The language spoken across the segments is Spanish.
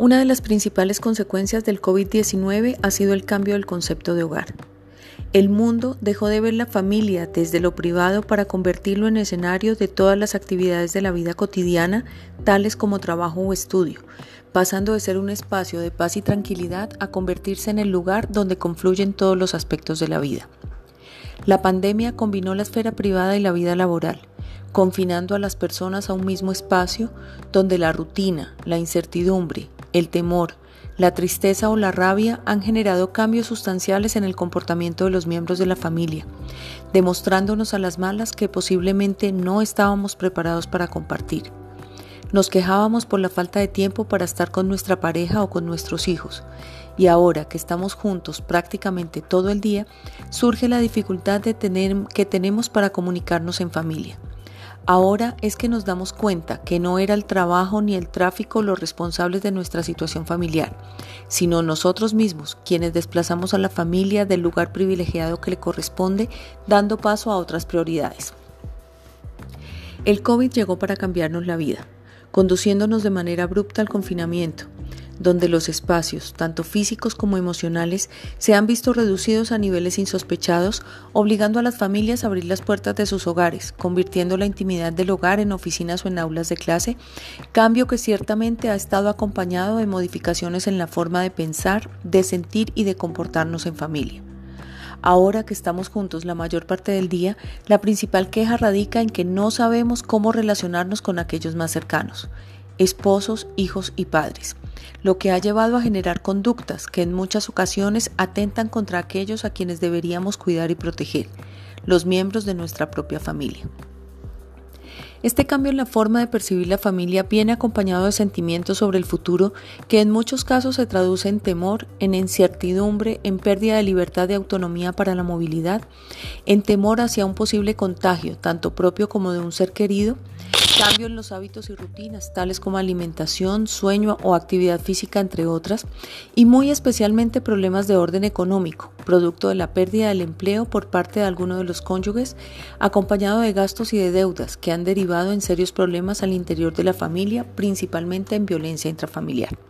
Una de las principales consecuencias del COVID-19 ha sido el cambio del concepto de hogar. El mundo dejó de ver la familia desde lo privado para convertirlo en escenario de todas las actividades de la vida cotidiana, tales como trabajo o estudio, pasando de ser un espacio de paz y tranquilidad a convertirse en el lugar donde confluyen todos los aspectos de la vida. La pandemia combinó la esfera privada y la vida laboral, confinando a las personas a un mismo espacio donde la rutina, la incertidumbre, el temor, la tristeza o la rabia han generado cambios sustanciales en el comportamiento de los miembros de la familia, demostrándonos a las malas que posiblemente no estábamos preparados para compartir. Nos quejábamos por la falta de tiempo para estar con nuestra pareja o con nuestros hijos, y ahora que estamos juntos prácticamente todo el día, surge la dificultad de tener, que tenemos para comunicarnos en familia. Ahora es que nos damos cuenta que no era el trabajo ni el tráfico los responsables de nuestra situación familiar, sino nosotros mismos, quienes desplazamos a la familia del lugar privilegiado que le corresponde, dando paso a otras prioridades. El COVID llegó para cambiarnos la vida, conduciéndonos de manera abrupta al confinamiento, donde los espacios, tanto físicos como emocionales, se han visto reducidos a niveles insospechados, obligando a las familias a abrir las puertas de sus hogares, convirtiendo la intimidad del hogar en oficinas o en aulas de clase, cambio que ciertamente ha estado acompañado de modificaciones en la forma de pensar, de sentir y de comportarnos en familia. Ahora que estamos juntos la mayor parte del día, la principal queja radica en que no sabemos cómo relacionarnos con aquellos más cercanos, esposos, hijos y padres lo que ha llevado a generar conductas que en muchas ocasiones atentan contra aquellos a quienes deberíamos cuidar y proteger, los miembros de nuestra propia familia. Este cambio en la forma de percibir la familia viene acompañado de sentimientos sobre el futuro que en muchos casos se traduce en temor, en incertidumbre, en pérdida de libertad de autonomía para la movilidad, en temor hacia un posible contagio, tanto propio como de un ser querido, cambio en los hábitos y rutinas, tales como alimentación, sueño o actividad física, entre otras, y muy especialmente problemas de orden económico, producto de la pérdida del empleo por parte de alguno de los cónyuges, acompañado de gastos y de deudas que han derivado en serios problemas al interior de la familia, principalmente en violencia intrafamiliar.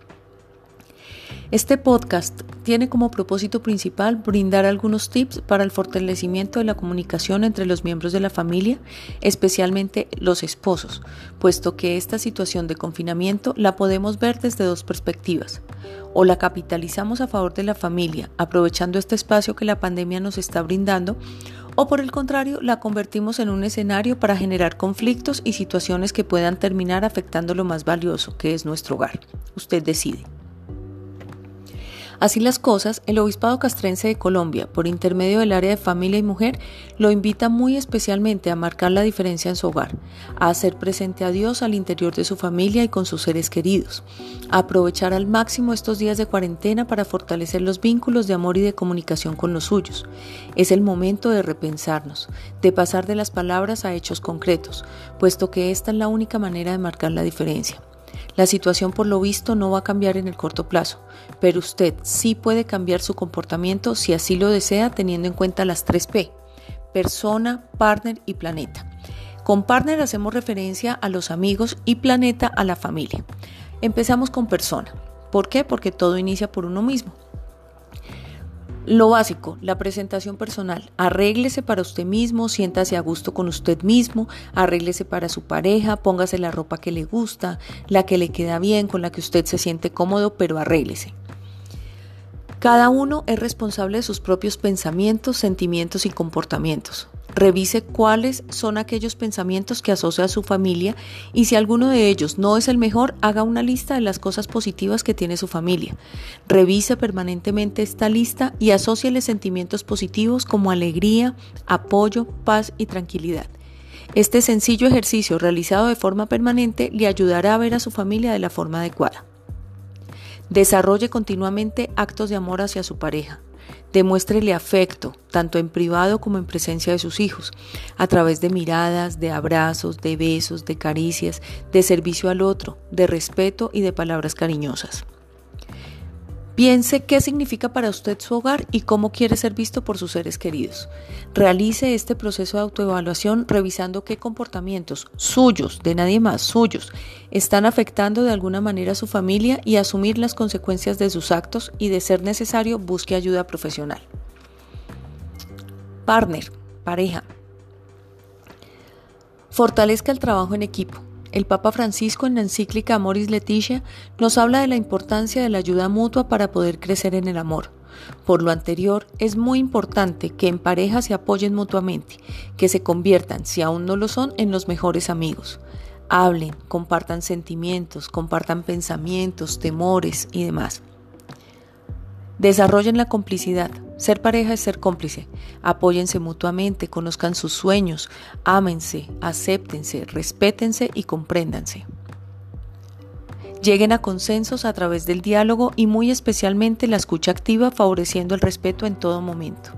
Este podcast tiene como propósito principal brindar algunos tips para el fortalecimiento de la comunicación entre los miembros de la familia, especialmente los esposos, puesto que esta situación de confinamiento la podemos ver desde dos perspectivas. O la capitalizamos a favor de la familia, aprovechando este espacio que la pandemia nos está brindando, o por el contrario, la convertimos en un escenario para generar conflictos y situaciones que puedan terminar afectando lo más valioso, que es nuestro hogar. Usted decide. Así las cosas, el Obispado Castrense de Colombia, por intermedio del área de familia y mujer, lo invita muy especialmente a marcar la diferencia en su hogar, a hacer presente a Dios al interior de su familia y con sus seres queridos, a aprovechar al máximo estos días de cuarentena para fortalecer los vínculos de amor y de comunicación con los suyos. Es el momento de repensarnos, de pasar de las palabras a hechos concretos, puesto que esta es la única manera de marcar la diferencia. La situación por lo visto no va a cambiar en el corto plazo, pero usted sí puede cambiar su comportamiento si así lo desea teniendo en cuenta las tres P, persona, partner y planeta. Con partner hacemos referencia a los amigos y planeta a la familia. Empezamos con persona. ¿Por qué? Porque todo inicia por uno mismo. Lo básico, la presentación personal. Arréglese para usted mismo, siéntase a gusto con usted mismo, arréglese para su pareja, póngase la ropa que le gusta, la que le queda bien, con la que usted se siente cómodo, pero arréglese. Cada uno es responsable de sus propios pensamientos, sentimientos y comportamientos. Revise cuáles son aquellos pensamientos que asocia a su familia y si alguno de ellos no es el mejor, haga una lista de las cosas positivas que tiene su familia. Revise permanentemente esta lista y asóciale sentimientos positivos como alegría, apoyo, paz y tranquilidad. Este sencillo ejercicio realizado de forma permanente le ayudará a ver a su familia de la forma adecuada. Desarrolle continuamente actos de amor hacia su pareja. Demuéstrele afecto, tanto en privado como en presencia de sus hijos, a través de miradas, de abrazos, de besos, de caricias, de servicio al otro, de respeto y de palabras cariñosas. Piense qué significa para usted su hogar y cómo quiere ser visto por sus seres queridos. Realice este proceso de autoevaluación revisando qué comportamientos suyos, de nadie más, suyos, están afectando de alguna manera a su familia y asumir las consecuencias de sus actos y de ser necesario busque ayuda profesional. Partner, pareja. Fortalezca el trabajo en equipo. El Papa Francisco en la encíclica Amoris Leticia nos habla de la importancia de la ayuda mutua para poder crecer en el amor. Por lo anterior, es muy importante que en pareja se apoyen mutuamente, que se conviertan, si aún no lo son, en los mejores amigos. Hablen, compartan sentimientos, compartan pensamientos, temores y demás. Desarrollen la complicidad. Ser pareja es ser cómplice. Apóyense mutuamente, conozcan sus sueños, ámense, acéptense, respétense y compréndanse. Lleguen a consensos a través del diálogo y muy especialmente la escucha activa favoreciendo el respeto en todo momento.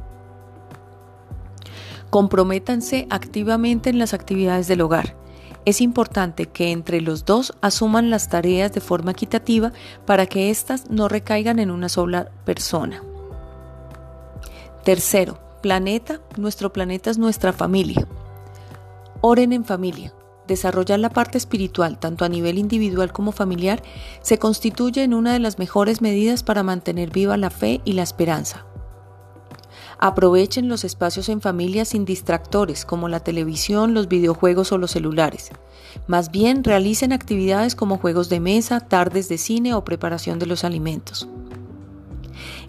Comprométanse activamente en las actividades del hogar. Es importante que entre los dos asuman las tareas de forma equitativa para que éstas no recaigan en una sola persona. Tercero, planeta. Nuestro planeta es nuestra familia. Oren en familia. Desarrollar la parte espiritual, tanto a nivel individual como familiar, se constituye en una de las mejores medidas para mantener viva la fe y la esperanza. Aprovechen los espacios en familia sin distractores como la televisión, los videojuegos o los celulares. Más bien realicen actividades como juegos de mesa, tardes de cine o preparación de los alimentos.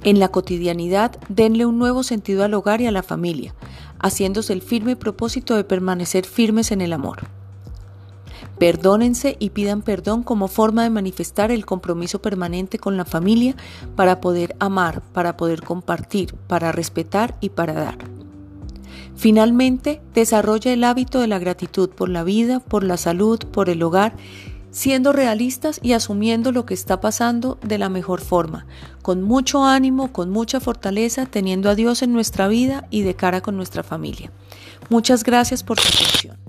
En la cotidianidad, denle un nuevo sentido al hogar y a la familia, haciéndose el firme propósito de permanecer firmes en el amor. Perdónense y pidan perdón como forma de manifestar el compromiso permanente con la familia para poder amar, para poder compartir, para respetar y para dar. Finalmente, desarrolla el hábito de la gratitud por la vida, por la salud, por el hogar, siendo realistas y asumiendo lo que está pasando de la mejor forma, con mucho ánimo, con mucha fortaleza, teniendo a Dios en nuestra vida y de cara con nuestra familia. Muchas gracias por su atención.